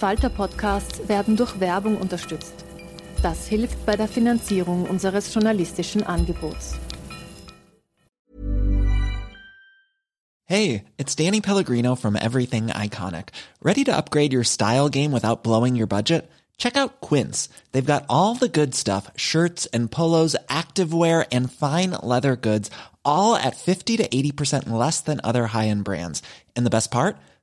Falter-Podcasts werden durch Werbung unterstützt. Das hilft bei der Finanzierung unseres journalistischen Angebots. Hey, it's Danny Pellegrino from Everything Iconic. Ready to upgrade your style game without blowing your budget? Check out Quince. They've got all the good stuff shirts and polos, activewear, and fine leather goods, all at 50 to 80% less than other high end brands. And the best part?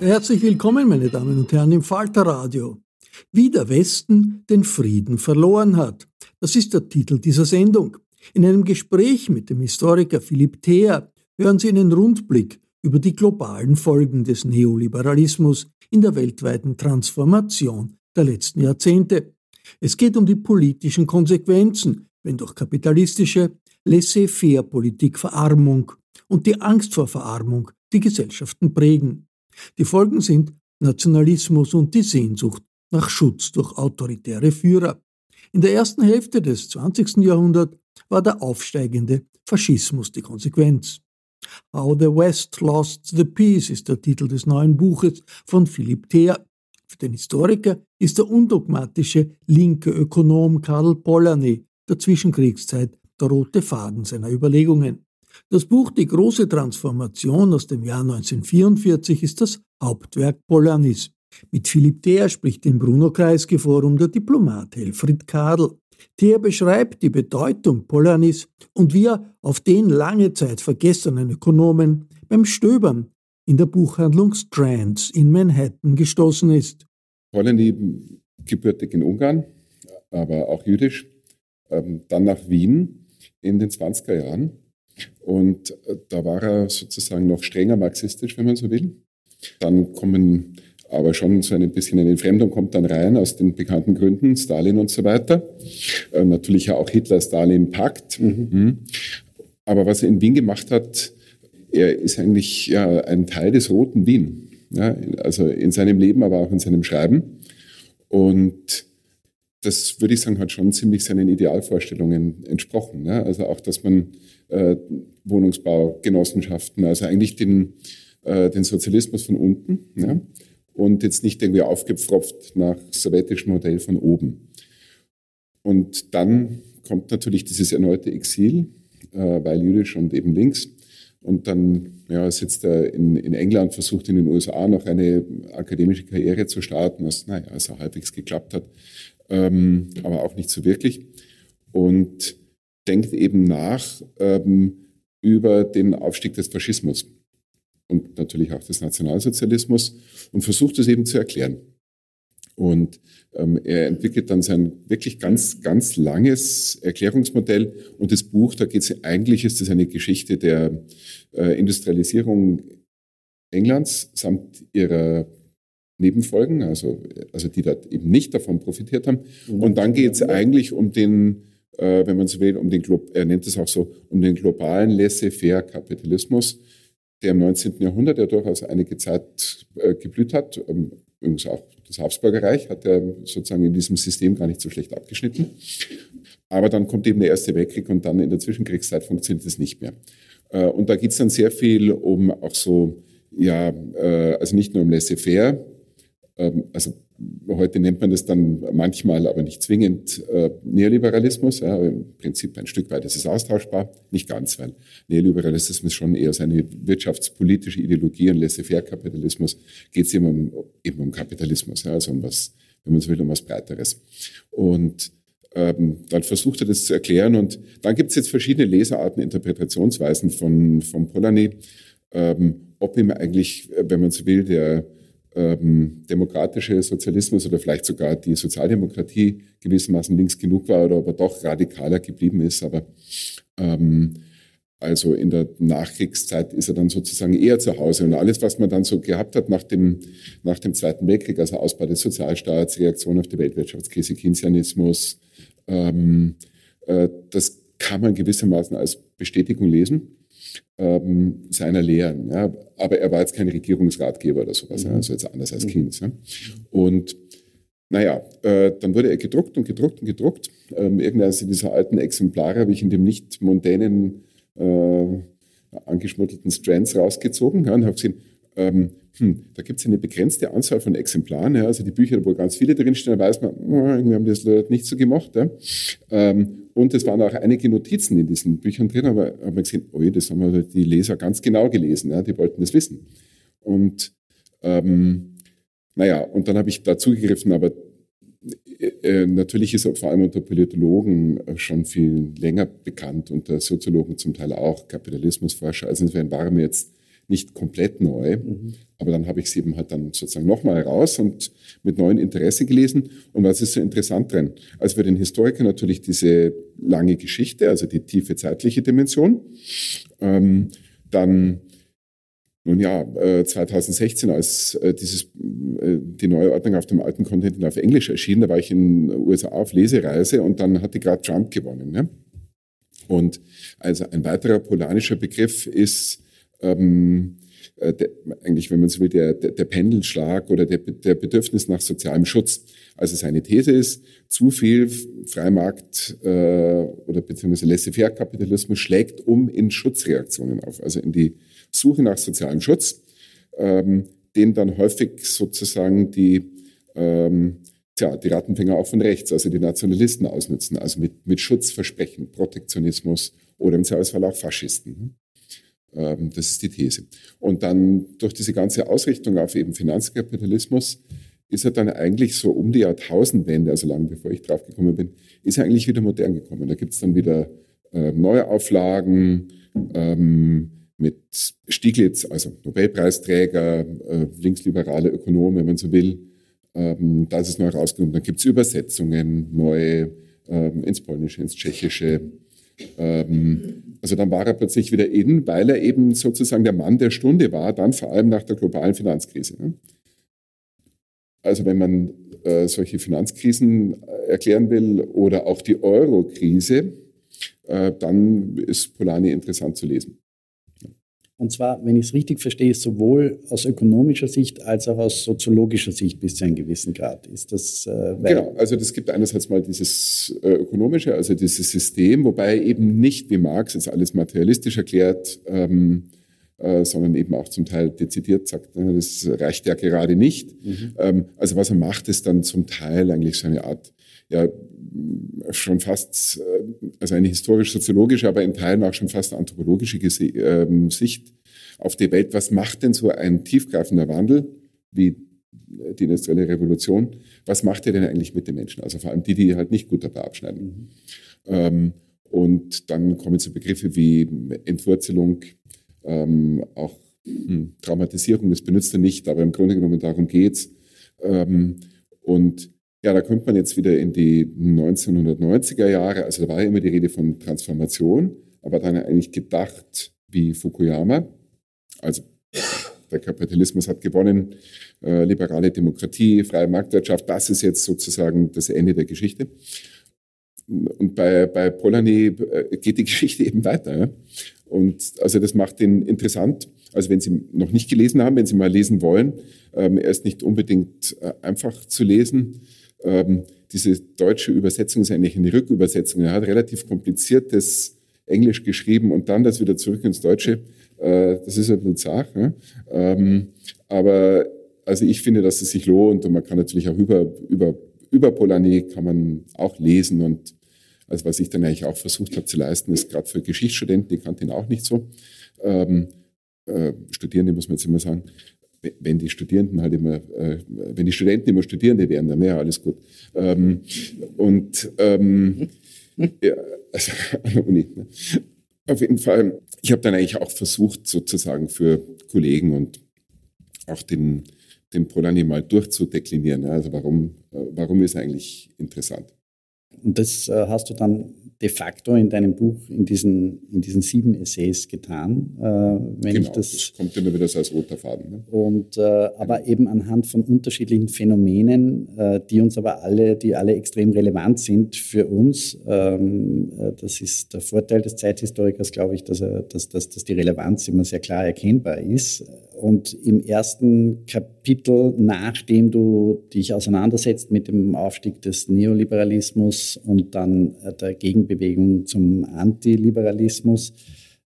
Herzlich willkommen, meine Damen und Herren, im Falterradio. Wie der Westen den Frieden verloren hat. Das ist der Titel dieser Sendung. In einem Gespräch mit dem Historiker Philipp Theer hören Sie einen Rundblick über die globalen Folgen des Neoliberalismus in der weltweiten Transformation der letzten Jahrzehnte. Es geht um die politischen Konsequenzen, wenn durch kapitalistische Laissez-faire-Politik Verarmung und die Angst vor Verarmung die Gesellschaften prägen. Die Folgen sind Nationalismus und die Sehnsucht nach Schutz durch autoritäre Führer. In der ersten Hälfte des 20. Jahrhunderts war der aufsteigende Faschismus die Konsequenz. How the West Lost the Peace ist der Titel des neuen Buches von Philipp Theer. Für den Historiker ist der undogmatische linke Ökonom Karl Polanyi der Zwischenkriegszeit der rote Faden seiner Überlegungen. Das Buch Die große Transformation aus dem Jahr 1944 ist das Hauptwerk Polanis. Mit Philipp Theer spricht im Bruno Kreisky Forum der Diplomat Helfried Kadel. Theer beschreibt die Bedeutung Polanis und wie er auf den lange Zeit vergessenen Ökonomen beim Stöbern in der Buchhandlung Strands in Manhattan gestoßen ist. Polanyi, gebürtig in Ungarn, aber auch jüdisch, ähm, dann nach Wien in den 20er Jahren und äh, da war er sozusagen noch strenger marxistisch, wenn man so will. Dann kommen aber schon so ein bisschen eine Entfremdung kommt dann rein aus den bekannten Gründen, Stalin und so weiter. Äh, natürlich auch Hitler-Stalin-Pakt. Mhm. mhm. Aber was er in Wien gemacht hat, er ist eigentlich ja, ein Teil des roten Wien. Ja, also in seinem Leben, aber auch in seinem Schreiben. Und das würde ich sagen, hat schon ziemlich seinen Idealvorstellungen entsprochen. Ja? Also auch, dass man äh, Wohnungsbaugenossenschaften, also eigentlich den, äh, den Sozialismus von unten ja? und jetzt nicht irgendwie aufgepfropft nach sowjetischem Modell von oben. Und dann kommt natürlich dieses erneute Exil, äh, weil jüdisch und eben links. Und dann ja, sitzt er in, in England, versucht in den USA noch eine akademische Karriere zu starten, was naja, also halbwegs geklappt hat, ähm, aber auch nicht so wirklich. Und denkt eben nach ähm, über den Aufstieg des Faschismus und natürlich auch des Nationalsozialismus und versucht es eben zu erklären. Und ähm, er entwickelt dann sein wirklich ganz, ganz langes Erklärungsmodell. Und das Buch, da geht es eigentlich, ist das eine Geschichte der äh, Industrialisierung Englands samt ihrer Nebenfolgen, also, also die da eben nicht davon profitiert haben. Und dann geht es eigentlich um den äh, wenn man so will, um den, er nennt es auch so, um den globalen Laissez-faire-Kapitalismus, der im 19. Jahrhundert ja durchaus einige Zeit äh, geblüht hat. Ähm, übrigens auch das Habsburger Reich hat er sozusagen in diesem System gar nicht so schlecht abgeschnitten. Aber dann kommt eben der Erste Weltkrieg und dann in der Zwischenkriegszeit funktioniert es nicht mehr. Äh, und da geht es dann sehr viel um auch so, ja, äh, also nicht nur um Laissez-faire, also heute nennt man das dann manchmal, aber nicht zwingend äh, Neoliberalismus. Ja, Im Prinzip ein Stück weit ist es austauschbar, nicht ganz, weil Neoliberalismus schon eher seine wirtschaftspolitische Ideologie und Laissez-faire-Kapitalismus geht es eben um, eben um Kapitalismus, ja, also um was, wenn man so will, um was Breiteres. Und ähm, dann versucht er das zu erklären und dann gibt es jetzt verschiedene Lesarten, Interpretationsweisen von, von Polanyi, ähm, ob ihm eigentlich, wenn man so will, der ähm, demokratische Sozialismus oder vielleicht sogar die Sozialdemokratie gewissermaßen links genug war oder ob er doch radikaler geblieben ist. Aber ähm, also in der Nachkriegszeit ist er dann sozusagen eher zu Hause. Und alles, was man dann so gehabt hat nach dem, nach dem Zweiten Weltkrieg, also Ausbau des Sozialstaats, Reaktion auf die Weltwirtschaftskrise, Keynesianismus, ähm, äh, das kann man gewissermaßen als Bestätigung lesen ähm, seiner Lehren. Ja. Aber er war jetzt kein Regierungsratgeber oder sowas, mhm. also jetzt anders als mhm. Keynes. Ja. Und naja, äh, dann wurde er gedruckt und gedruckt und gedruckt. Ähm, irgendeines dieser alten Exemplare habe ich in dem nicht mondänen, äh, angeschmuttelten Strands rausgezogen ja, und habe gesehen, ähm, hm, da gibt es eine begrenzte Anzahl von Exemplaren. Ja, also die Bücher, wo ganz viele drinstehen, da weiß man, oh, irgendwie haben das Leute nicht so gemacht. Ja. Ähm, und es waren auch einige Notizen in diesen Büchern drin, aber haben wir gesehen, oh, das haben die Leser ganz genau gelesen, ja, die wollten das wissen. Und ähm, naja, und dann habe ich dazugegriffen, aber äh, äh, natürlich ist vor allem unter Politologen äh, schon viel länger bekannt, unter Soziologen zum Teil auch, Kapitalismusforscher. Also insofern war mir jetzt nicht komplett neu. Mhm. Aber dann habe ich es eben halt dann sozusagen nochmal raus und mit neuem Interesse gelesen. Und was ist so interessant drin? Also für den Historiker natürlich diese lange Geschichte, also die tiefe zeitliche Dimension. Ähm, dann nun ja, 2016, als äh, dieses, äh, die Neuordnung auf dem alten Kontinent auf Englisch erschien, da war ich in den USA auf Lesereise und dann hatte gerade Trump gewonnen. Ne? Und also ein weiterer polanischer Begriff ist ähm, äh, der, eigentlich, wenn man so will, der, der, der Pendelschlag oder der, der Bedürfnis nach sozialem Schutz. Also seine These ist, zu viel Freimarkt äh, oder beziehungsweise Laissez-faire-Kapitalismus schlägt um in Schutzreaktionen auf, also in die Suche nach sozialem Schutz, ähm, den dann häufig sozusagen die, ähm, tja, die Rattenfänger auch von rechts, also die Nationalisten ausnutzen, also mit, mit Schutzversprechen, Protektionismus oder im Zweifelsfall auch Faschisten. Ähm, das ist die These. Und dann durch diese ganze Ausrichtung auf eben Finanzkapitalismus ist er dann eigentlich so um die Jahrtausendwende, also lange bevor ich drauf gekommen bin, ist er eigentlich wieder modern gekommen. Da gibt es dann wieder äh, Neuauflagen ähm, mit Stieglitz, also Nobelpreisträger, äh, linksliberale Ökonom, wenn man so will. Ähm, da ist es neu rausgekommen. Dann gibt es Übersetzungen, neue ähm, ins Polnische, ins Tschechische, ähm, also dann war er plötzlich wieder in, weil er eben sozusagen der Mann der Stunde war, dann vor allem nach der globalen Finanzkrise. Ne? Also wenn man äh, solche Finanzkrisen äh, erklären will oder auch die Euro-Krise, äh, dann ist Polanyi interessant zu lesen. Und zwar, wenn ich es richtig verstehe, sowohl aus ökonomischer Sicht als auch aus soziologischer Sicht bis zu einem gewissen Grad. Ist das äh, Genau, also das gibt einerseits mal dieses äh, ökonomische, also dieses System, wobei eben nicht, wie Marx es alles materialistisch erklärt, ähm, äh, sondern eben auch zum Teil dezidiert sagt, das reicht ja gerade nicht. Mhm. Ähm, also was er macht, ist dann zum Teil eigentlich so eine Art ja, schon fast, äh, also eine historisch-soziologische, aber in Teilen auch schon fast anthropologische ähm, Sicht auf die Welt. Was macht denn so ein tiefgreifender Wandel wie die industrielle Revolution? Was macht er denn eigentlich mit den Menschen? Also vor allem die, die halt nicht gut dabei abschneiden. Mhm. Ähm, und dann kommen so Begriffe wie Entwurzelung, ähm, auch hm, Traumatisierung, das benutzt er nicht, aber im Grunde genommen darum geht's. Ähm, und ja, da kommt man jetzt wieder in die 1990er Jahre. Also da war ja immer die Rede von Transformation, aber dann eigentlich gedacht wie Fukuyama. Also der Kapitalismus hat gewonnen, äh, liberale Demokratie, freie Marktwirtschaft, das ist jetzt sozusagen das Ende der Geschichte. und bei, bei Polanyi äh, geht die Geschichte eben weiter. Und also das macht den interessant. Also wenn Sie noch nicht gelesen haben, wenn Sie mal lesen wollen, ähm, er ist nicht unbedingt äh, einfach zu lesen. Ähm, diese deutsche Übersetzung ist eigentlich eine Rückübersetzung. Er hat relativ kompliziertes Englisch geschrieben und dann das wieder zurück ins Deutsche. Äh, das ist ein bisschen zart. Ne? Ähm, aber also ich finde, dass es sich lohnt und man kann natürlich auch über, über, über Polanyi kann man auch lesen und also was ich dann eigentlich auch versucht habe zu leisten, ist gerade für Geschichtsstudenten, die kannten ihn auch nicht so. Ähm, äh, Studierende muss man jetzt immer sagen, wenn die Studierenden halt immer, äh, wenn die Studenten immer Studierende wären, dann wäre alles gut. Ähm, und ähm, ja, also an der Uni. Ne? Auf jeden Fall, ich habe dann eigentlich auch versucht, sozusagen für Kollegen und auch den, den Polanyi mal durchzudeklinieren. Also warum, äh, warum ist eigentlich interessant? Und das äh, hast du dann de facto in deinem Buch in diesen, in diesen sieben Essays getan. Äh, genau, das, das kommt immer wieder so als roter Faden. Ne? Und, äh, aber eben anhand von unterschiedlichen Phänomenen, äh, die uns aber alle, die alle extrem relevant sind für uns. Ähm, äh, das ist der Vorteil des Zeithistorikers, glaube ich, dass, er, dass, dass, dass die Relevanz immer sehr klar erkennbar ist. Und im ersten Kapitel, nachdem du dich auseinandersetzt mit dem Aufstieg des Neoliberalismus und dann äh, der Gegenbewegung zum Antiliberalismus,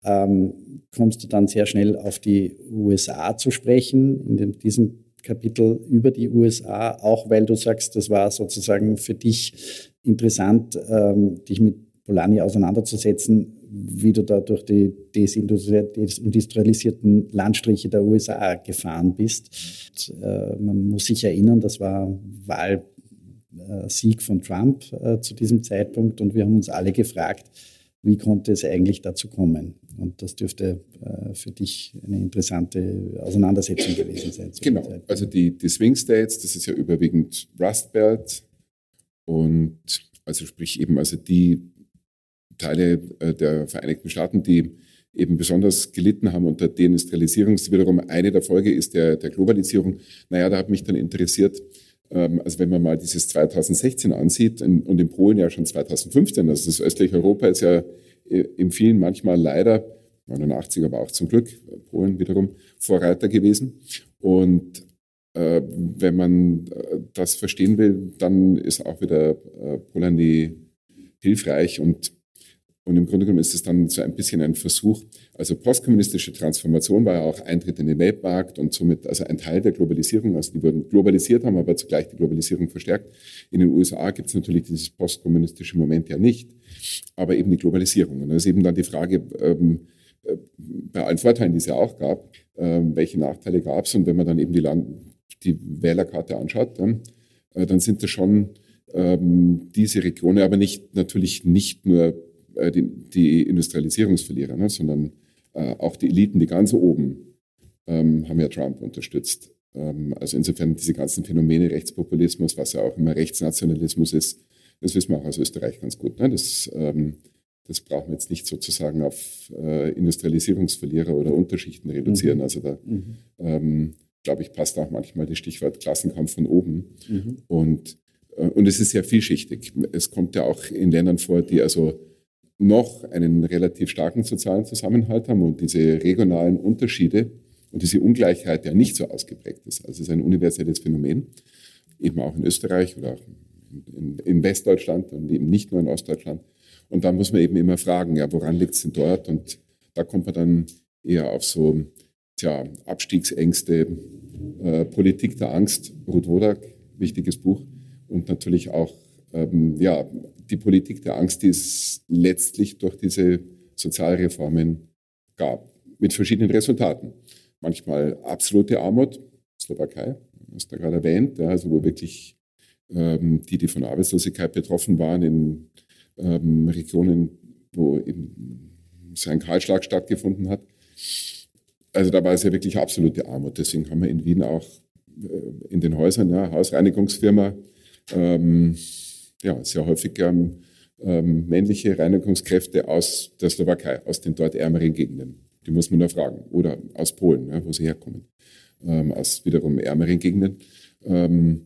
ähm, kommst du dann sehr schnell auf die USA zu sprechen, in dem, diesem Kapitel über die USA, auch weil du sagst, das war sozusagen für dich interessant, ähm, dich mit Polanyi auseinanderzusetzen, wie du da durch die desindustrialisierten Landstriche der USA gefahren bist. Und, äh, man muss sich erinnern, das war Wahlsieg äh, von Trump äh, zu diesem Zeitpunkt und wir haben uns alle gefragt, wie konnte es eigentlich dazu kommen? Und das dürfte äh, für dich eine interessante Auseinandersetzung gewesen sein. Genau, also die, die Swing States, das ist ja überwiegend Rust Belt und also sprich eben also die Teile äh, der Vereinigten Staaten, die eben besonders gelitten haben unter Deindustrialisierung. Das wiederum eine der Folge ist der, der Globalisierung. Naja, da hat mich dann interessiert, ähm, also wenn man mal dieses 2016 ansieht und in Polen ja schon 2015, also das östliche Europa ist ja äh, im vielen manchmal leider, 89 aber auch zum Glück, Polen wiederum Vorreiter gewesen. Und äh, wenn man äh, das verstehen will, dann ist auch wieder äh, Polanyi hilfreich und und im Grunde genommen ist es dann so ein bisschen ein Versuch, also postkommunistische Transformation war ja auch Eintritt in den Weltmarkt und somit also ein Teil der Globalisierung. Also die wurden globalisiert, haben aber zugleich die Globalisierung verstärkt. In den USA gibt es natürlich dieses postkommunistische Moment ja nicht, aber eben die Globalisierung. Und da ist eben dann die Frage, ähm, äh, bei allen Vorteilen, die es ja auch gab, ähm, welche Nachteile gab es? Und wenn man dann eben die, Land die Wählerkarte anschaut, dann, äh, dann sind das schon ähm, diese Regionen, aber nicht natürlich nicht nur äh, die, die Industrialisierungsverlierer, ne, sondern äh, auch die Eliten, die ganz oben, ähm, haben ja Trump unterstützt. Ähm, also insofern diese ganzen Phänomene Rechtspopulismus, was ja auch immer Rechtsnationalismus ist, das wissen wir auch aus Österreich ganz gut. Ne? Das, ähm, das brauchen wir jetzt nicht sozusagen auf äh, Industrialisierungsverlierer oder Unterschichten reduzieren. Mhm. Also da, mhm. ähm, glaube ich, passt auch manchmal das Stichwort Klassenkampf von oben. Mhm. Und, äh, und es ist sehr vielschichtig. Es kommt ja auch in Ländern vor, die also noch einen relativ starken sozialen Zusammenhalt haben und diese regionalen Unterschiede und diese Ungleichheit ja nicht so ausgeprägt ist. Also es ist ein universelles Phänomen, eben auch in Österreich oder auch in, in Westdeutschland und eben nicht nur in Ostdeutschland. Und da muss man eben immer fragen, ja, woran liegt es denn dort? Und da kommt man dann eher auf so tja, Abstiegsängste, äh, Politik der Angst, Ruth Wodak, wichtiges Buch, und natürlich auch ähm, ja, die Politik der Angst, die es letztlich durch diese Sozialreformen gab, mit verschiedenen Resultaten. Manchmal absolute Armut, Slowakei, hast du gerade erwähnt, ja, also wo wirklich ähm, die, die von Arbeitslosigkeit betroffen waren, in ähm, Regionen, wo eben so Kahlschlag stattgefunden hat. Also da war es ja wirklich absolute Armut. Deswegen haben wir in Wien auch äh, in den Häusern, ja, Hausreinigungsfirma, ähm, ja, sehr häufig ähm, ähm, männliche Reinigungskräfte aus der Slowakei, aus den dort ärmeren Gegenden. Die muss man da fragen. Oder aus Polen, ja, wo sie herkommen, ähm, aus wiederum ärmeren Gegenden. Ähm,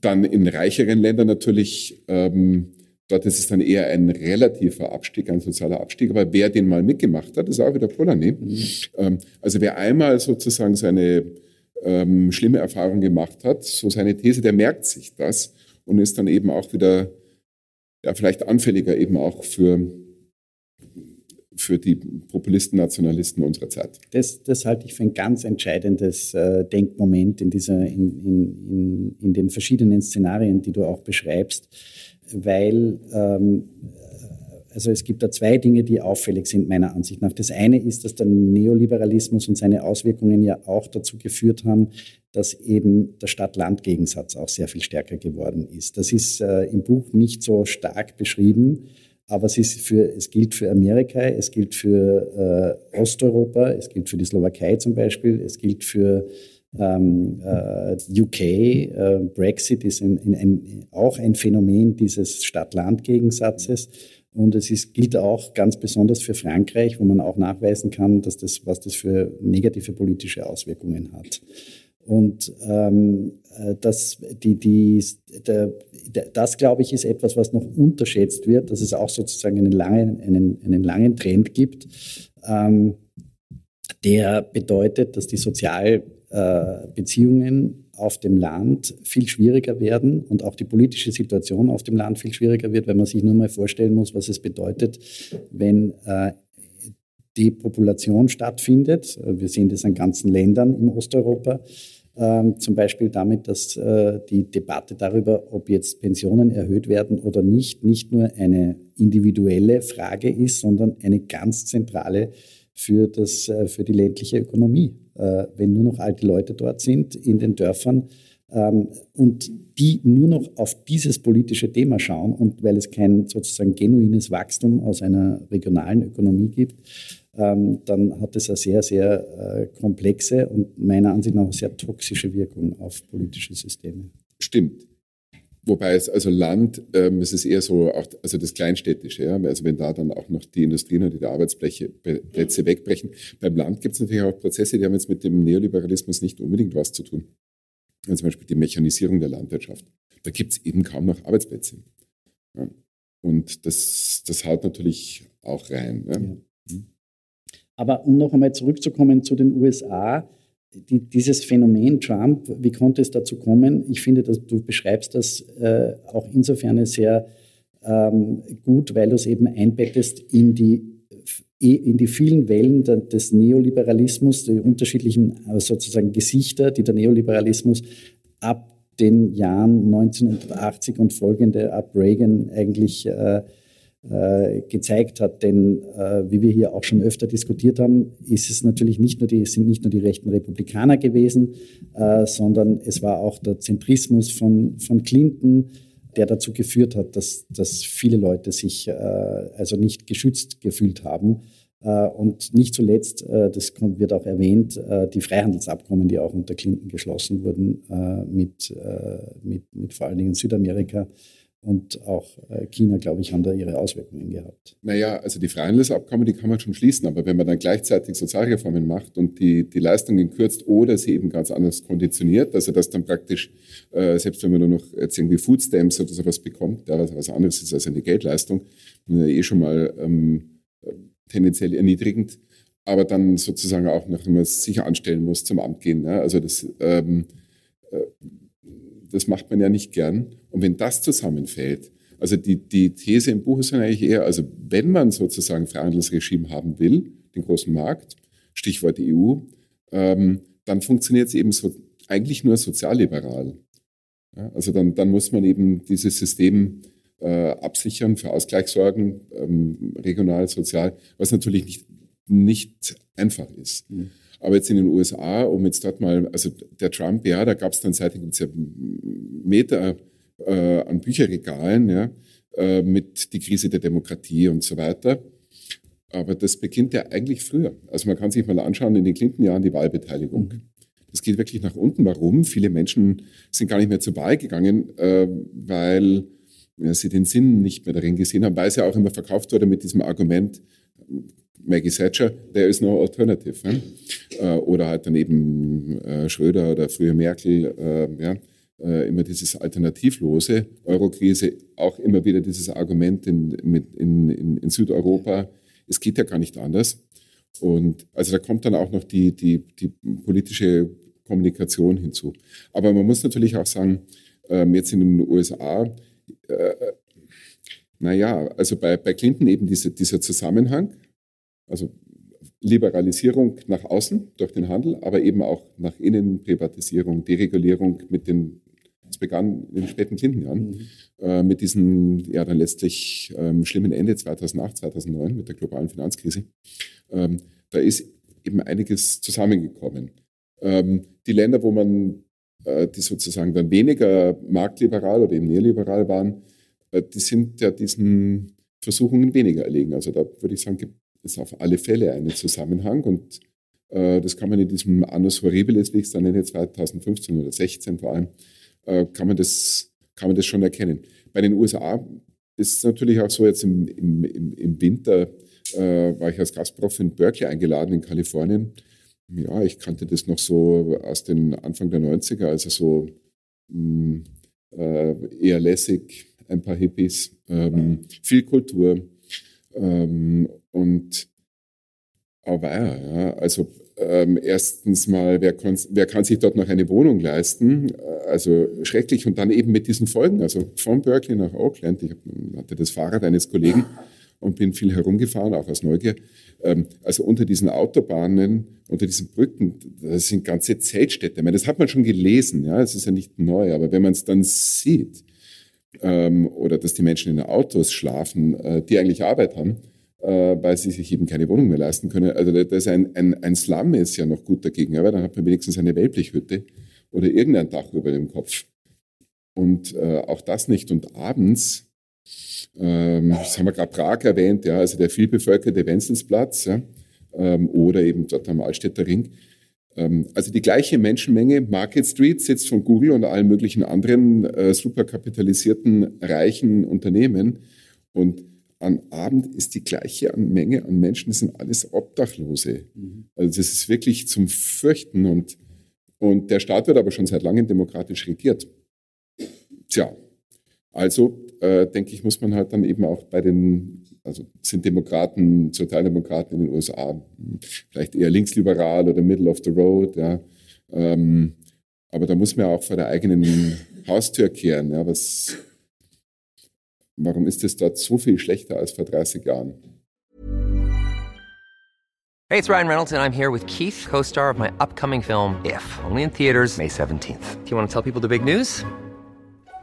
dann in reicheren Ländern natürlich ähm, Dort ist es dann eher ein relativer Abstieg, ein sozialer Abstieg. Aber wer den mal mitgemacht hat, ist auch wieder Polanyi. Mhm. Ähm, also wer einmal sozusagen seine ähm, schlimme Erfahrung gemacht hat, so seine These, der merkt sich das und ist dann eben auch wieder ja, vielleicht anfälliger eben auch für für die Populisten, Nationalisten unserer Zeit. Das, das halte ich für ein ganz entscheidendes äh, Denkmoment in, dieser, in, in, in, den verschiedenen Szenarien, die du auch beschreibst, weil ähm, also es gibt da zwei Dinge, die auffällig sind meiner Ansicht nach. Das eine ist, dass der Neoliberalismus und seine Auswirkungen ja auch dazu geführt haben, dass eben der Stadt-Land-Gegensatz auch sehr viel stärker geworden ist. Das ist äh, im Buch nicht so stark beschrieben, aber es, ist für, es gilt für Amerika, es gilt für äh, Osteuropa, es gilt für die Slowakei zum Beispiel, es gilt für ähm, äh, UK. Äh, Brexit ist ein, ein, auch ein Phänomen dieses Stadt-Land-Gegensatzes. Und es ist, gilt auch ganz besonders für Frankreich, wo man auch nachweisen kann, dass das, was das für negative politische Auswirkungen hat. Und ähm, äh, das, die, die, der, das, glaube ich, ist etwas, was noch unterschätzt wird, dass es auch sozusagen einen langen, einen, einen langen Trend gibt, ähm, der bedeutet, dass die Sozialbeziehungen äh, auf dem Land viel schwieriger werden und auch die politische Situation auf dem Land viel schwieriger wird, wenn man sich nur mal vorstellen muss, was es bedeutet, wenn äh, Depopulation stattfindet. Wir sehen das an ganzen Ländern in Osteuropa ähm, zum Beispiel damit, dass äh, die Debatte darüber, ob jetzt Pensionen erhöht werden oder nicht, nicht nur eine individuelle Frage ist, sondern eine ganz zentrale für, das, äh, für die ländliche Ökonomie. Äh, wenn nur noch alte Leute dort sind in den Dörfern ähm, und die nur noch auf dieses politische Thema schauen und weil es kein sozusagen genuines Wachstum aus einer regionalen Ökonomie gibt, ähm, dann hat es eine sehr, sehr äh, komplexe und meiner Ansicht nach sehr toxische Wirkung auf politische Systeme. Stimmt. Wobei es also Land, ähm, es ist eher so, auch, also das Kleinstädtische, ja? also wenn da dann auch noch die Industrien und die Arbeitsplätze wegbrechen. Beim Land gibt es natürlich auch Prozesse, die haben jetzt mit dem Neoliberalismus nicht unbedingt was zu tun. Also zum Beispiel die Mechanisierung der Landwirtschaft. Da gibt es eben kaum noch Arbeitsplätze. Ja? Und das, das haut natürlich auch rein. Ja? Ja. Aber um noch einmal zurückzukommen zu den USA, die, dieses Phänomen Trump, wie konnte es dazu kommen? Ich finde, dass du beschreibst das äh, auch insofern sehr ähm, gut, weil du es eben einbettest in die, in die vielen Wellen des Neoliberalismus, die unterschiedlichen äh, sozusagen Gesichter, die der Neoliberalismus ab den Jahren 1980 und folgende ab Reagan eigentlich äh, äh, gezeigt hat. Denn äh, wie wir hier auch schon öfter diskutiert haben, ist es natürlich nicht nur die, sind nicht nur die rechten Republikaner gewesen, äh, sondern es war auch der Zentrismus von, von Clinton, der dazu geführt hat, dass, dass viele Leute sich äh, also nicht geschützt gefühlt haben. Äh, und nicht zuletzt, das wird auch erwähnt, die Freihandelsabkommen, die auch unter Clinton geschlossen wurden, mit, mit, mit vor allen Dingen Südamerika, und auch äh, China, glaube ich, haben da ihre Auswirkungen gehabt. Naja, also die Freihandelsabkommen, die kann man schon schließen, aber wenn man dann gleichzeitig Sozialreformen macht und die, die Leistungen kürzt oder sie eben ganz anders konditioniert, also dass dann praktisch, äh, selbst wenn man nur noch jetzt irgendwie Foodstamps oder sowas bekommt, der was, was anderes ist als eine Geldleistung, eh schon mal ähm, tendenziell erniedrigend, aber dann sozusagen auch noch, es sicher anstellen muss, zum Amt gehen. Ne? Also das ähm, äh, das macht man ja nicht gern. Und wenn das zusammenfällt, also die, die These im Buch ist dann eigentlich eher, also wenn man sozusagen Freihandelsregime haben will, den großen Markt, Stichwort EU, ähm, dann funktioniert es eben so, eigentlich nur sozialliberal. Ja, also dann, dann muss man eben dieses System äh, absichern, für Ausgleich sorgen, ähm, regional, sozial, was natürlich nicht, nicht einfach ist. Mhm. Aber jetzt in den USA, um jetzt dort mal, also der Trump, ja, da gab es dann seitdem gibt's ja Meter äh, an Bücherregalen, ja, äh, mit die Krise der Demokratie und so weiter. Aber das beginnt ja eigentlich früher. Also man kann sich mal anschauen, in den Clinton-Jahren die Wahlbeteiligung. Mhm. Das geht wirklich nach unten. Warum? Viele Menschen sind gar nicht mehr zur Wahl gegangen, äh, weil ja, sie den Sinn nicht mehr darin gesehen haben, weil es ja auch immer verkauft wurde mit diesem Argument, Maggie Thatcher, there is no alternative. Ne? Äh, oder halt dann eben äh, Schröder oder früher Merkel. Äh, ja? immer dieses Alternativlose, Eurokrise, auch immer wieder dieses Argument in, in, in, in Südeuropa, es geht ja gar nicht anders. Und also da kommt dann auch noch die, die, die politische Kommunikation hinzu. Aber man muss natürlich auch sagen, ähm, jetzt in den USA, äh, naja, also bei, bei Clinton eben diese, dieser Zusammenhang, also Liberalisierung nach außen durch den Handel, aber eben auch nach innen Privatisierung, Deregulierung mit den, es begann in den späten Clinton-Jahren, mhm. äh, mit diesem ja dann letztlich ähm, schlimmen Ende 2008, 2009 mit der globalen Finanzkrise. Ähm, da ist eben einiges zusammengekommen. Ähm, die Länder, wo man, äh, die sozusagen dann weniger marktliberal oder eben neoliberal waren, äh, die sind ja diesen Versuchungen weniger erlegen. Also da würde ich sagen, gibt es auf alle Fälle einen Zusammenhang und äh, das kann man in diesem Annus Horribilis, wie ich es dann nenne, 2015 oder 16 vor allem, äh, kann, man das, kann man das schon erkennen. Bei den USA ist es natürlich auch so, jetzt im, im, im Winter äh, war ich als Gastprof in Berkeley eingeladen in Kalifornien. Ja, ich kannte das noch so aus den Anfang der 90er, also so mh, mm, äh, eher lässig, ein paar Hippies, ähm, viel Kultur. Ähm, und aber ja, also ähm, erstens mal, wer, wer, kann sich dort noch eine Wohnung leisten? Also schrecklich und dann eben mit diesen Folgen, also von Berkeley nach Oakland. Ich hatte das Fahrrad eines Kollegen und bin viel herumgefahren, auch aus Neugier. Ähm, also unter diesen Autobahnen, unter diesen Brücken, das sind ganze Zeltstädte. Ich meine, das hat man schon gelesen, ja, es ist ja nicht neu, aber wenn man es dann sieht, ähm, oder dass die Menschen in Autos schlafen, äh, die eigentlich Arbeit haben, äh, weil sie sich eben keine Wohnung mehr leisten können. Also das ein, ein, ein Slum ist ja noch gut dagegen, aber dann hat man wenigstens eine Wellblichhütte oder irgendein Dach über dem Kopf. Und äh, auch das nicht. Und abends, ähm, das haben wir gerade Prag erwähnt, ja, also der vielbevölkerte Wenzelsplatz ja, ähm, oder eben dort am Altstädter Ring, ähm, also die gleiche Menschenmenge, Market Street sitzt von Google und allen möglichen anderen äh, superkapitalisierten, reichen Unternehmen. Und am Abend ist die gleiche Menge an Menschen, das sind alles Obdachlose. Mhm. Also das ist wirklich zum Fürchten. Und, und der Staat wird aber schon seit langem demokratisch regiert. Tja, also äh, denke ich, muss man halt dann eben auch bei den also sind Demokraten, Sozialdemokraten in den USA vielleicht eher linksliberal oder middle of the road, ja. Ähm, aber da muss man auch vor der eigenen Haustür kehren. Ja. Was, warum ist es dort so viel schlechter als vor 30 Jahren? Hey, it's Ryan Reynolds and I'm here with Keith, co-star of my upcoming film If, only in theaters May 17th. Do you want to tell people the big news?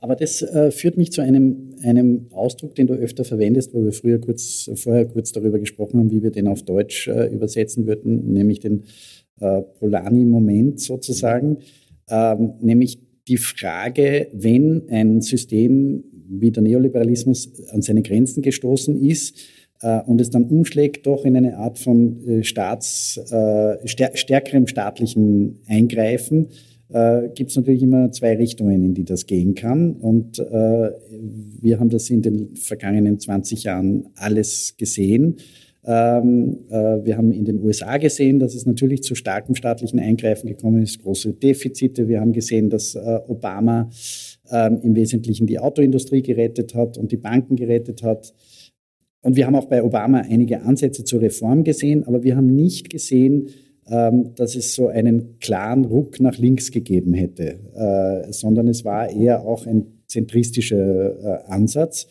Aber das äh, führt mich zu einem, einem Ausdruck, den du öfter verwendest, wo wir früher kurz, vorher kurz darüber gesprochen haben, wie wir den auf Deutsch äh, übersetzen würden, nämlich den äh, Polanyi-Moment sozusagen, ähm, nämlich die Frage, wenn ein System wie der Neoliberalismus an seine Grenzen gestoßen ist, äh, und es dann umschlägt doch in eine Art von äh, Staats, äh, stärkerem staatlichen Eingreifen, äh, gibt es natürlich immer zwei Richtungen, in die das gehen kann. Und äh, wir haben das in den vergangenen 20 Jahren alles gesehen. Ähm, äh, wir haben in den USA gesehen, dass es natürlich zu starkem staatlichen Eingreifen gekommen ist, große Defizite. Wir haben gesehen, dass äh, Obama ähm, im Wesentlichen die Autoindustrie gerettet hat und die Banken gerettet hat. Und wir haben auch bei Obama einige Ansätze zur Reform gesehen, aber wir haben nicht gesehen, dass es so einen klaren Ruck nach links gegeben hätte, äh, sondern es war eher auch ein zentristischer äh, Ansatz.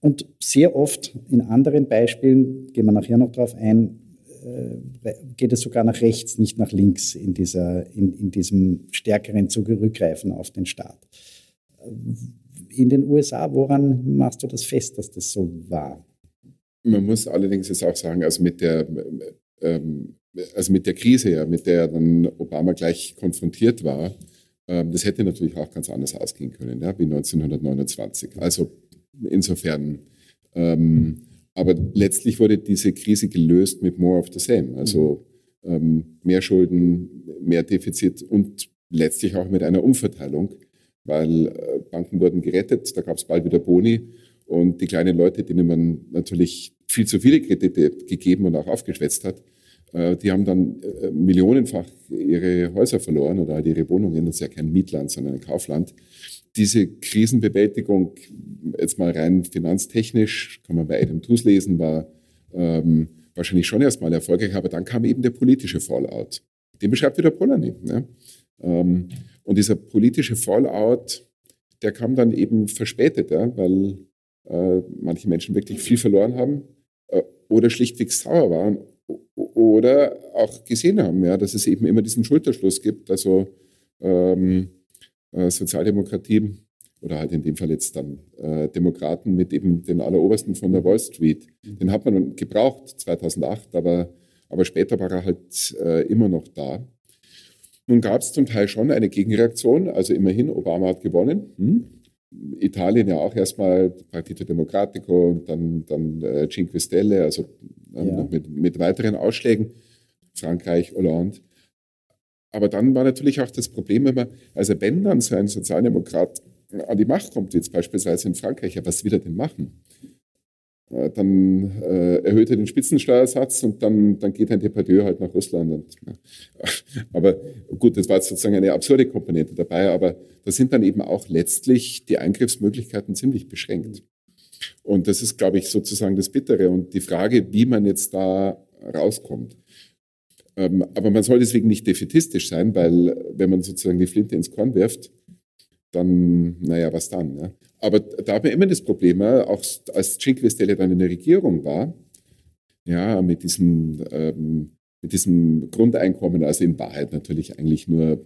Und sehr oft in anderen Beispielen, gehen wir nachher noch darauf ein, äh, geht es sogar nach rechts, nicht nach links in, dieser, in, in diesem stärkeren Zurückgreifen auf den Staat. In den USA, woran machst du das fest, dass das so war? Man muss allerdings jetzt auch sagen, also mit der ähm, also mit der Krise, ja, mit der dann Obama gleich konfrontiert war, ähm, das hätte natürlich auch ganz anders ausgehen können, ja, wie 1929. Also insofern Ähm, aber letztlich wurde diese Krise gelöst mit more of the same. Also ähm, mehr Schulden, mehr Defizit und letztlich auch mit einer Umverteilung, weil äh, Banken wurden gerettet, da gab es bald wieder Boni und die kleinen Leute, denen man natürlich viel zu viele Kredite gegeben und auch aufgeschwätzt hat, die haben dann äh, millionenfach ihre Häuser verloren oder halt ihre Wohnungen. Das ist ja kein Mietland, sondern ein Kaufland. Diese Krisenbewältigung, jetzt mal rein finanztechnisch, kann man bei Adam Tooze lesen, war ähm, wahrscheinlich schon erstmal erfolgreich, aber dann kam eben der politische Fallout. Den beschreibt wieder Polanyi. Ne? Ähm, und dieser politische Fallout, der kam dann eben verspätet, ja, weil äh, manche Menschen wirklich viel verloren haben äh, oder schlichtweg sauer waren oder auch gesehen haben, ja, dass es eben immer diesen Schulterschluss gibt. Also ähm, äh, Sozialdemokratie oder halt in dem Fall jetzt dann äh, Demokraten mit eben den Allerobersten von der Wall Street. Den hat man gebraucht 2008, aber, aber später war er halt äh, immer noch da. Nun gab es zum Teil schon eine Gegenreaktion, also immerhin, Obama hat gewonnen. Hm? Italien ja auch erstmal Partito Democratico und dann, dann äh, Cinque Stelle, also ähm, ja. mit, mit weiteren Ausschlägen. Frankreich, Hollande. Aber dann war natürlich auch das Problem immer, also wenn dann so ein Sozialdemokrat an die Macht kommt, jetzt beispielsweise in Frankreich, ja, was will er denn machen? Äh, dann äh, erhöht er den Spitzensteuersatz und dann, dann geht ein Depardieu halt nach Russland. Und, ja. Aber gut, das war jetzt sozusagen eine absurde Komponente dabei, aber da sind dann eben auch letztlich die Eingriffsmöglichkeiten ziemlich beschränkt. Und das ist, glaube ich, sozusagen das Bittere und die Frage, wie man jetzt da rauskommt. Ähm, aber man soll deswegen nicht defetistisch sein, weil wenn man sozusagen die Flinte ins Korn wirft, dann, naja, was dann? Ne? Aber da haben wir immer das Problem, auch als Cinque Stelle dann in der Regierung war, ja, mit diesem, ähm, mit diesem Grundeinkommen, also in Wahrheit natürlich eigentlich nur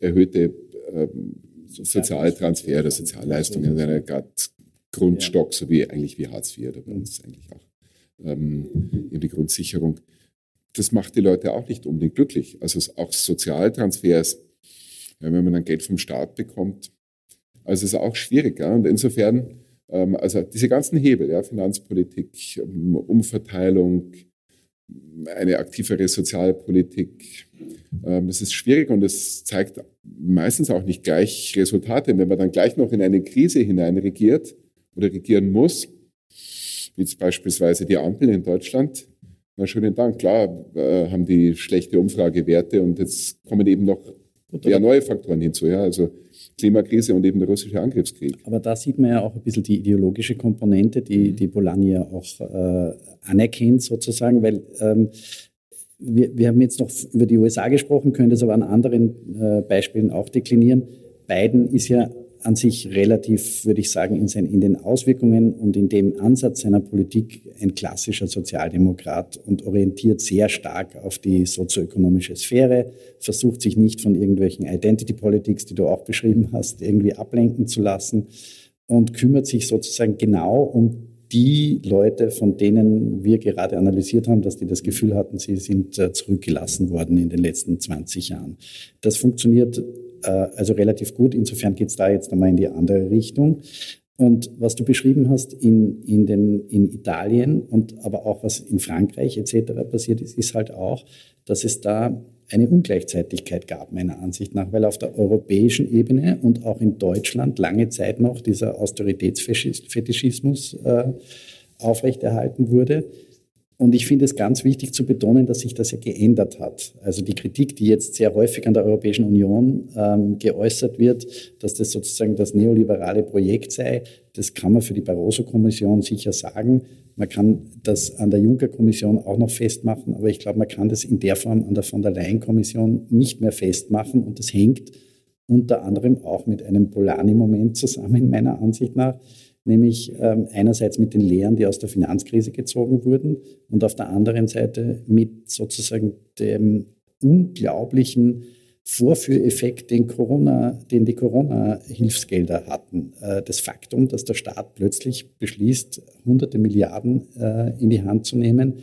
erhöhte ähm, Sozialtransfer oder Sozialleistungen, eine Art Grundstock, so wie eigentlich wie Hartz IV oder bei uns eigentlich auch ähm, eben die Grundsicherung. Das macht die Leute auch nicht unbedingt glücklich. Also auch Sozialtransfers ja, wenn man dann Geld vom Staat bekommt. Also es ist auch schwieriger. Und insofern, ähm, also diese ganzen Hebel, ja, Finanzpolitik, ähm, Umverteilung, eine aktivere Sozialpolitik, ähm, das ist schwierig und es zeigt meistens auch nicht gleich Resultate. Wenn man dann gleich noch in eine Krise hinein regiert oder regieren muss, wie jetzt beispielsweise die Ampel in Deutschland, na schönen Dank, klar äh, haben die schlechte Umfragewerte und jetzt kommen eben noch ja, neue Faktoren hinzu, ja, also Klimakrise und eben der russische Angriffskrieg. Aber da sieht man ja auch ein bisschen die ideologische Komponente, die, mhm. die Polanyi ja auch äh, anerkennt sozusagen, weil ähm, wir, wir haben jetzt noch über die USA gesprochen, können das aber an anderen äh, Beispielen auch deklinieren. Biden ist ja an sich relativ, würde ich sagen, in, sein, in, den Auswirkungen und in dem Ansatz seiner Politik ein klassischer Sozialdemokrat und orientiert sehr stark auf die sozioökonomische Sphäre, versucht sich nicht von irgendwelchen Identity Politics, die du auch beschrieben hast, irgendwie ablenken zu lassen und kümmert sich sozusagen genau um die Leute, von denen wir gerade analysiert haben, dass die das Gefühl hatten, sie sind äh, zurückgelassen worden in den letzten 20 Jahren. Das funktioniert äh, also relativ gut. Insofern geht es da jetzt einmal in die andere Richtung. Und was du beschrieben hast in, in, den, in Italien und aber auch was in Frankreich etc. passiert ist, ist halt auch, dass es da eine Ungleichzeitigkeit gab, meiner Ansicht nach, weil auf der europäischen Ebene und auch in Deutschland lange Zeit noch dieser Austeritätsfetischismus äh, aufrechterhalten wurde und ich finde es ganz wichtig zu betonen, dass sich das ja geändert hat. Also die Kritik, die jetzt sehr häufig an der Europäischen Union ähm, geäußert wird, dass das sozusagen das neoliberale Projekt sei, das kann man für die Barroso-Kommission sicher sagen. Man kann das an der Juncker-Kommission auch noch festmachen, aber ich glaube, man kann das in der Form an der von der Leyen-Kommission nicht mehr festmachen. Und das hängt unter anderem auch mit einem Polarni-Moment zusammen, meiner Ansicht nach nämlich ähm, einerseits mit den Lehren, die aus der Finanzkrise gezogen wurden und auf der anderen Seite mit sozusagen dem unglaublichen Vorführeffekt, den, Corona, den die Corona-Hilfsgelder hatten. Äh, das Faktum, dass der Staat plötzlich beschließt, hunderte Milliarden äh, in die Hand zu nehmen,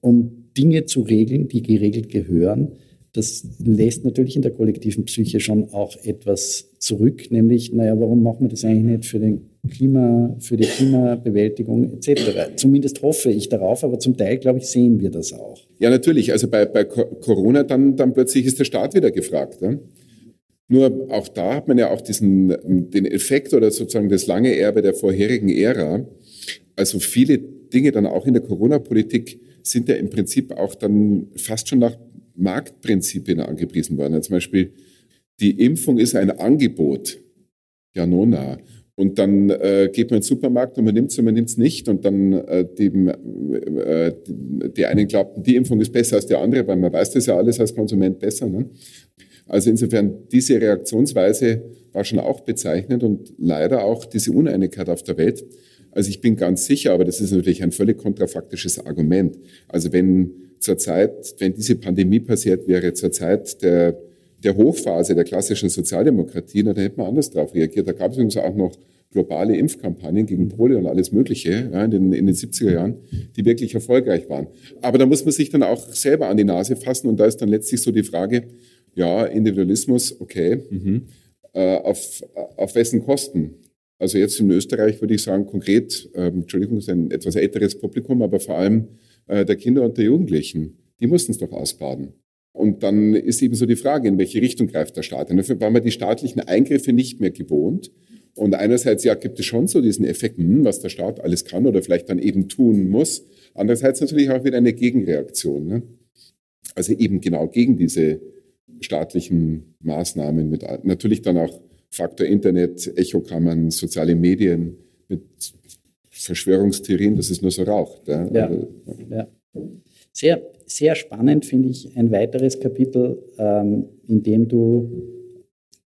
um Dinge zu regeln, die geregelt gehören, das lässt natürlich in der kollektiven Psyche schon auch etwas zurück, nämlich, naja, warum machen wir das eigentlich nicht für, den Klima, für die Klimabewältigung etc.? Zumindest hoffe ich darauf, aber zum Teil, glaube ich, sehen wir das auch. Ja, natürlich. Also bei, bei Corona dann, dann plötzlich ist der Staat wieder gefragt. Ja? Nur auch da hat man ja auch diesen, den Effekt oder sozusagen das lange Erbe der vorherigen Ära. Also viele Dinge dann auch in der Corona-Politik sind ja im Prinzip auch dann fast schon nach Marktprinzipien angepriesen worden. Zum Beispiel, die Impfung ist ein Angebot. Ja, nona. Und dann äh, geht man in den Supermarkt und man nimmt es und man nimmt es nicht. Und dann äh, die, äh, die einen glaubten, die Impfung ist besser als die andere, weil man weiß das ja alles als Konsument besser. Ne? Also insofern, diese Reaktionsweise war schon auch bezeichnend und leider auch diese Uneinigkeit auf der Welt. Also ich bin ganz sicher, aber das ist natürlich ein völlig kontrafaktisches Argument. Also wenn zur Zeit, wenn diese Pandemie passiert wäre, zur Zeit der, der Hochphase der klassischen Sozialdemokratie, dann hätte man anders darauf reagiert. Da gab es übrigens auch noch globale Impfkampagnen gegen Polio und alles Mögliche ja, in, den, in den 70er Jahren, die wirklich erfolgreich waren. Aber da muss man sich dann auch selber an die Nase fassen und da ist dann letztlich so die Frage, ja, Individualismus, okay, mhm. äh, auf, auf wessen Kosten? Also jetzt in Österreich würde ich sagen, konkret, äh, Entschuldigung, ist ein etwas älteres Publikum, aber vor allem äh, der Kinder und der Jugendlichen, die mussten es doch ausbaden. Und dann ist eben so die Frage, in welche Richtung greift der Staat? Und dafür waren wir die staatlichen Eingriffe nicht mehr gewohnt. Und einerseits, ja, gibt es schon so diesen Effekt, hm, was der Staat alles kann oder vielleicht dann eben tun muss. Andererseits natürlich auch wieder eine Gegenreaktion. Ne? Also eben genau gegen diese staatlichen Maßnahmen mit natürlich dann auch Faktor Internet, Echokammern, soziale Medien mit Verschwörungstheorien, das ist nur so Rauch. Ja, ja. Also, ja. Sehr, sehr spannend finde ich ein weiteres Kapitel, ähm, in dem du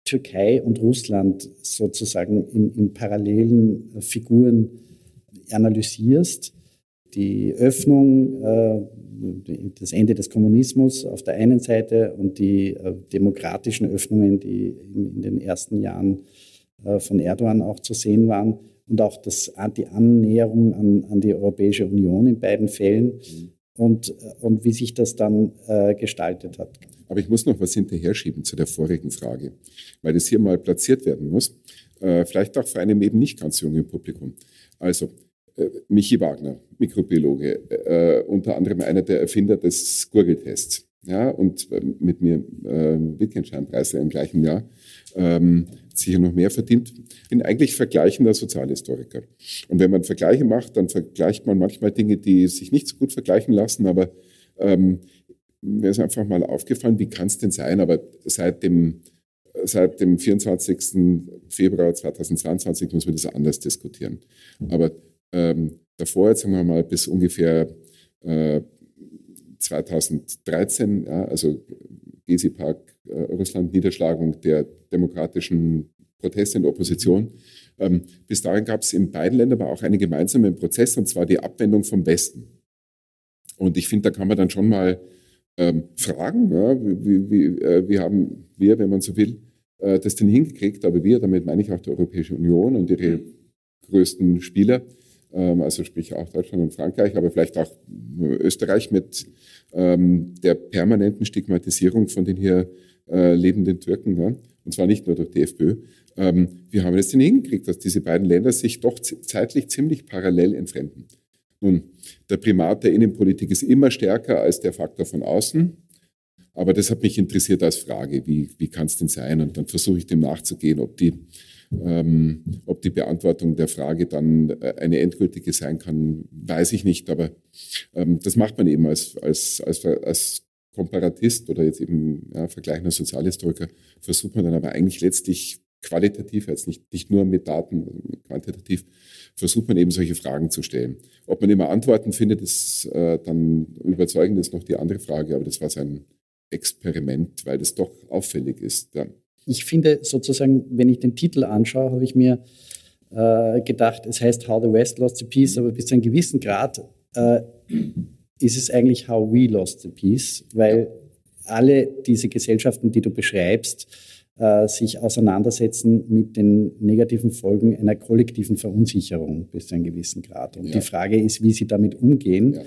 Türkei und Russland sozusagen in, in parallelen Figuren analysierst. Die Öffnung äh, das Ende des Kommunismus auf der einen Seite und die äh, demokratischen Öffnungen, die in, den ersten Jahren äh, von Erdogan auch zu sehen waren und auch das, die Annäherung an, an die Europäische Union in beiden Fällen mhm. Und, und wie sich das dann äh, gestaltet hat. Aber ich muss noch was hinterher schieben zu der vorigen Frage, weil das hier mal platziert werden muss, äh, vielleicht auch für einem eben nicht ganz jungen Publikum. Also, äh, Michi Wagner, Mikrobiologe, äh, unter anderem einer der Erfinder des Gurgeltests. Ja, und äh, mit mir äh, Wittgenstein-Preis im gleichen Jahr ähm, sicher noch mehr verdient. Bin eigentlich vergleichender Sozialhistoriker. Und wenn man Vergleiche macht, dann vergleicht man manchmal Dinge, die sich nicht so gut vergleichen lassen, aber ähm, mir ist einfach mal aufgefallen, wie kann es denn sein, aber seit dem, seit dem 24. Februar 2022 muss man das anders diskutieren. Aber ähm, davor, jetzt sagen wir mal, bis ungefähr äh, 2013, ja, also Gezi-Park, äh, Russland, Niederschlagung der demokratischen Proteste der Opposition. Ähm, bis dahin gab es in beiden Ländern aber auch einen gemeinsamen Prozess, und zwar die Abwendung vom Westen. Und ich finde, da kann man dann schon mal ähm, fragen, ja, wie, wie, äh, wie haben wir, wenn man so will, äh, das denn hingekriegt? Aber wir, damit meine ich auch die Europäische Union und ihre größten Spieler, also sprich auch Deutschland und Frankreich, aber vielleicht auch Österreich mit ähm, der permanenten Stigmatisierung von den hier äh, lebenden Türken, ja? und zwar nicht nur durch die FPÖ. Ähm, wir haben es denn hingekriegt, dass diese beiden Länder sich doch zeitlich ziemlich parallel entfremden. Nun, der Primat der Innenpolitik ist immer stärker als der Faktor von außen. Aber das hat mich interessiert als Frage, wie, wie kann es denn sein? Und dann versuche ich dem nachzugehen, ob die ähm, ob die Beantwortung der Frage dann äh, eine endgültige sein kann, weiß ich nicht. Aber ähm, das macht man eben als, als, als, als Komparatist oder jetzt eben ja, vergleichender Sozialhistoriker, versucht man dann aber eigentlich letztlich qualitativ, jetzt nicht, nicht nur mit Daten, quantitativ, versucht man eben solche Fragen zu stellen. Ob man immer Antworten findet, ist äh, dann überzeugend, ist noch die andere Frage, aber das war sein Experiment, weil das doch auffällig ist. Ja ich finde sozusagen, wenn ich den Titel anschaue, habe ich mir äh, gedacht, es heißt How the West Lost the Peace, aber bis zu einem gewissen Grad äh, ist es eigentlich How we lost the peace, weil alle diese Gesellschaften, die du beschreibst, äh, sich auseinandersetzen mit den negativen Folgen einer kollektiven Verunsicherung bis zu einem gewissen Grad. Und ja. die Frage ist, wie sie damit umgehen. Ja.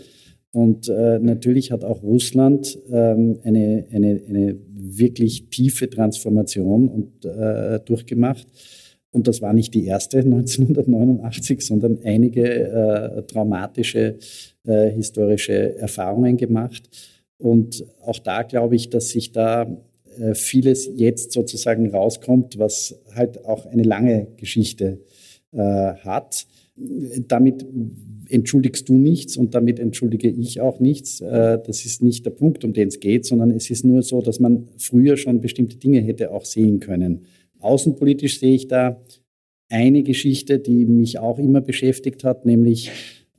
Und äh, natürlich hat auch Russland ähm, eine, eine, eine wirklich tiefe Transformation und, äh, durchgemacht. Und das war nicht die erste 1989, sondern einige äh, traumatische äh, historische Erfahrungen gemacht. Und auch da glaube ich, dass sich da äh, vieles jetzt sozusagen rauskommt, was halt auch eine lange Geschichte äh, hat. Damit entschuldigst du nichts und damit entschuldige ich auch nichts. Äh, das ist nicht der Punkt, um den es geht, sondern es ist nur so, dass man früher schon bestimmte Dinge hätte auch sehen können. Außenpolitisch sehe ich da eine Geschichte, die mich auch immer beschäftigt hat, nämlich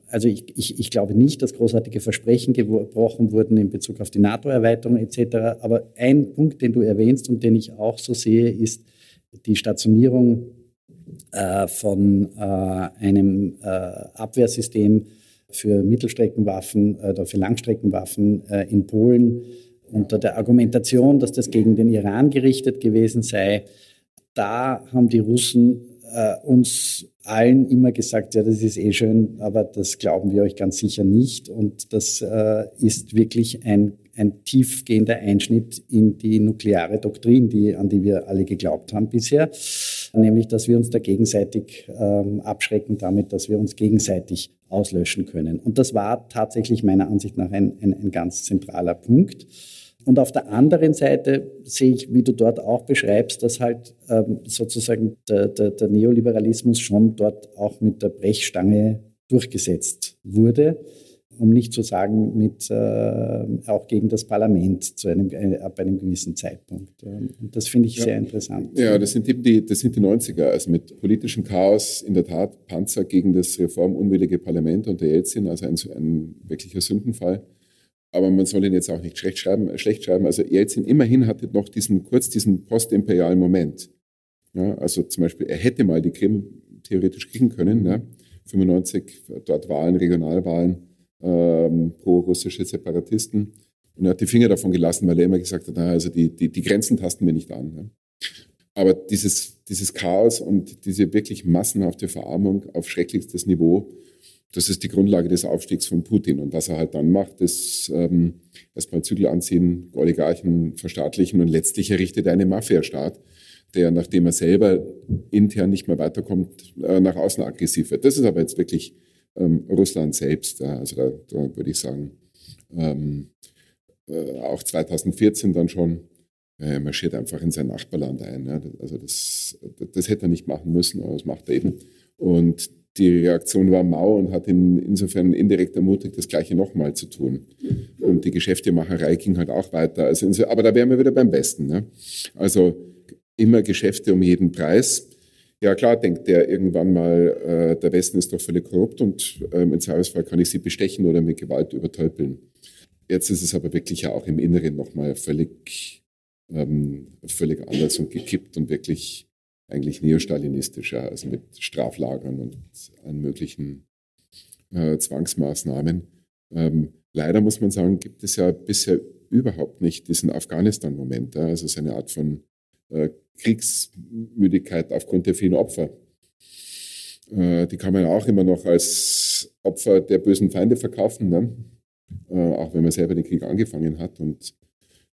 also ich, ich, ich, glaube nicht, dass großartige Versprechen gebrochen wurden in Bezug auf die NATO-Erweiterung etc. Aber ein Punkt, den du erwähnst und den ich auch so sehe, ist die Stationierung äh, von äh, einem äh, Abwehrsystem für Mittelstreckenwaffen oder für Langstreckenwaffen äh, in Polen unter der Argumentation, dass das gegen den Iran gerichtet gewesen sei. Da haben die Russen äh, uns allen immer gesagt, ja, das ist eh schön, aber das glauben wir euch ganz sicher nicht. Und das äh, ist wirklich ein, ein tiefgehender Einschnitt in die nukleare Doktrin, die, an die wir alle geglaubt haben bisher. Nämlich, dass wir uns da gegenseitig ähm, abschrecken damit, dass wir uns gegenseitig auslöschen können. Und das war tatsächlich meiner Ansicht nach ein, ein, ein ganz zentraler Punkt. Und auf der anderen Seite sehe ich, wie du dort auch beschreibst, dass halt ähm, sozusagen der, der, der, Neoliberalismus schon dort auch mit der Brechstange durchgesetzt wurde, um nicht zu sagen mit äh, auch gegen das Parlament zu einem, äh, ab einem gewissen Zeitpunkt. Und das finde ich ja. sehr interessant. Ja, das sind, die, das sind die 90er, also mit politischem Chaos, in der Tat Panzer gegen das reformunwillige Parlament unter Jelzin, also ein, ein wirklicher Sündenfall aber man soll ihn jetzt auch nicht schlecht schreiben. Äh, schlecht schreiben. Also Jelzin immerhin hatte noch diesen kurz diesen postimperialen Moment. Ja, also zum Beispiel, er hätte mal die Krim theoretisch kriegen können. Ja. 95 dort Wahlen, Regionalwahlen, ähm, pro-russische Separatisten. Und er hat die Finger davon gelassen, weil er immer gesagt hat, also die, die, die Grenzen tasten wir nicht an. Ja. Aber dieses, dieses Chaos und diese wirklich massenhafte Verarmung auf schrecklichstes Niveau, das ist die Grundlage des Aufstiegs von Putin. Und was er halt dann macht, ist ähm, erstmal Zügel anziehen, Oligarchen verstaatlichen und letztlich errichtet er einen Mafiastaat, der, nachdem er selber intern nicht mehr weiterkommt, äh, nach außen aggressiv wird. Das ist aber jetzt wirklich ähm, Russland selbst. Also da, da würde ich sagen, ähm, äh, auch 2014 dann schon, äh, er marschiert einfach in sein Nachbarland ein. Ja. Also das, das hätte er nicht machen müssen, aber das macht er eben. Und die Reaktion war mau und hat ihn insofern indirekt ermutigt, das Gleiche nochmal zu tun. Und die Geschäftemacherei ging halt auch weiter. Also aber da wären wir wieder beim Besten. Ne? Also immer Geschäfte um jeden Preis. Ja klar, denkt der irgendwann mal, äh, der Westen ist doch völlig korrupt und ähm, im Zweifelsfall kann ich sie bestechen oder mit Gewalt übertölpeln. Jetzt ist es aber wirklich ja auch im Inneren nochmal völlig, ähm, völlig anders und gekippt und wirklich eigentlich neostalinistischer, also mit Straflagern und allen möglichen äh, Zwangsmaßnahmen. Ähm, leider muss man sagen, gibt es ja bisher überhaupt nicht diesen Afghanistan-Moment, also so eine Art von Kriegsmüdigkeit aufgrund der vielen Opfer. Äh, die kann man ja auch immer noch als Opfer der bösen Feinde verkaufen, ne? Äh, auch wenn man selber den Krieg angefangen hat. Und,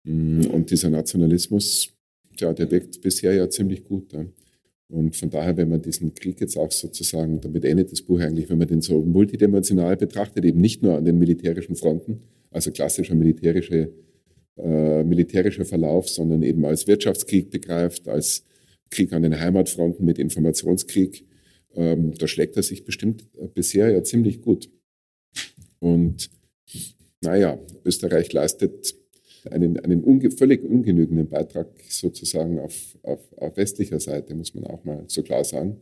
mm, und dieser Nationalismus, ja, der wirkt bisher ja ziemlich gut. Ja. Und von daher, wenn man diesen Krieg jetzt auch sozusagen, damit endet das Buch eigentlich, wenn man den so multidimensional betrachtet, eben nicht nur an den militärischen Fronten, also klassischer militärische, äh, militärischer Verlauf, sondern eben als Wirtschaftskrieg begreift, als Krieg an den Heimatfronten mit Informationskrieg, ähm, da schlägt er sich bestimmt bisher ja ziemlich gut. Und naja, Österreich leistet einen, einen unge völlig ungenügenden Beitrag sozusagen auf, auf, auf westlicher Seite, muss man auch mal so klar sagen.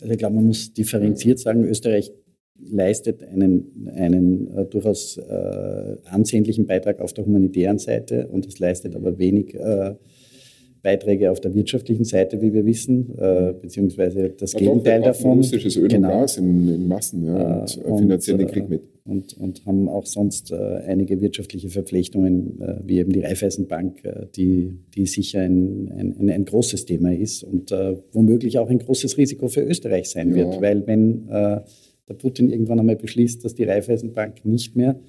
Also ich glaube, man muss differenziert sagen, Österreich leistet einen, einen äh, durchaus äh, ansehnlichen Beitrag auf der humanitären Seite und es leistet aber wenig äh, Beiträge auf der wirtschaftlichen Seite, wie wir wissen, äh, beziehungsweise das Aber Gegenteil davon. Russisches Öl genau. und Gas in, in Massen ja, und, äh, finanzieren den Krieg mit. Und, und haben auch sonst äh, einige wirtschaftliche Verflechtungen, äh, wie eben die Raiffeisenbank, äh, die, die sicher ein, ein, ein, großes Thema ist und äh, womöglich auch ein großes Risiko für Österreich sein ja. wird, weil wenn der Putin irgendwann einmal beschließt, dass die Raiffeisenbank nicht mehr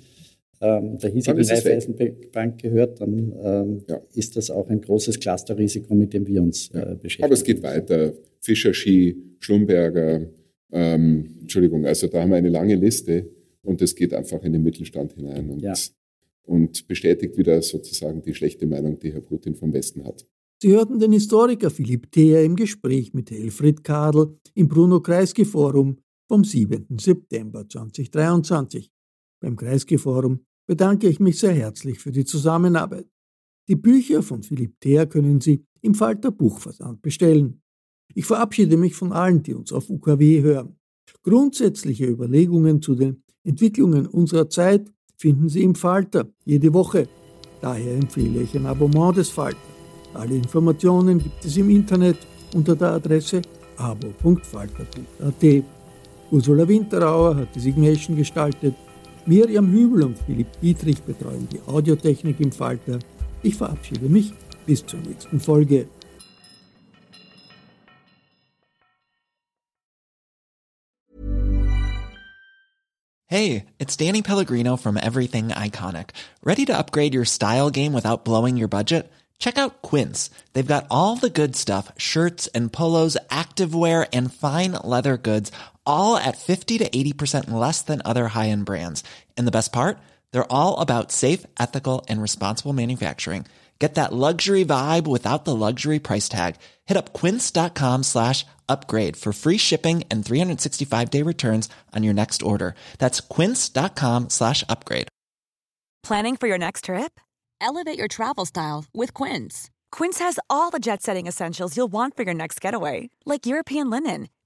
ähm, der hiesigen Raiffeisenbank gehört, dann ähm, ja. ist das auch ein großes Clusterrisiko, mit dem wir uns äh, beschäftigen. Aber es geht weiter. Fischer Ski, Schlumberger, ähm, Entschuldigung, also da haben wir eine lange Liste und es geht einfach in den Mittelstand hinein und, ja. und bestätigt wieder sozusagen die schlechte Meinung, die Herr Putin vom Westen hat. Sie hörten den Historiker Philipp Theer im Gespräch mit Helfried Kadel im Bruno-Kreisky-Forum vom 7. September 2023. Beim Kreisky-Forum bedanke ich mich sehr herzlich für die Zusammenarbeit. Die Bücher von Philipp Theer können Sie im Falter Buchversand bestellen. Ich verabschiede mich von allen, die uns auf UKW hören. Grundsätzliche Überlegungen zu den Entwicklungen unserer Zeit finden Sie im Falter jede Woche. Daher empfehle ich ein Abonnement des Falter. Alle Informationen gibt es im Internet unter der Adresse abo.falter.at. Ursula er Winterauer hat die Signation gestaltet. Miriam Hübel und Philipp Dietrich betreuen die Audiotechnik im Falter. Ich verabschiede mich bis zur nächsten Folge. Hey, it's Danny Pellegrino from Everything Iconic. Ready to upgrade your style game without blowing your budget? Check out Quince. They've got all the good stuff shirts and polos, activewear, and fine leather goods, all at 50 to 80% less than other high end brands. And the best part? They're all about safe, ethical, and responsible manufacturing. Get that luxury vibe without the luxury price tag. Hit up quince.com slash upgrade for free shipping and 365 day returns on your next order. That's quince.com slash upgrade. Planning for your next trip? Elevate your travel style with Quince. Quince has all the jet setting essentials you'll want for your next getaway, like European linen,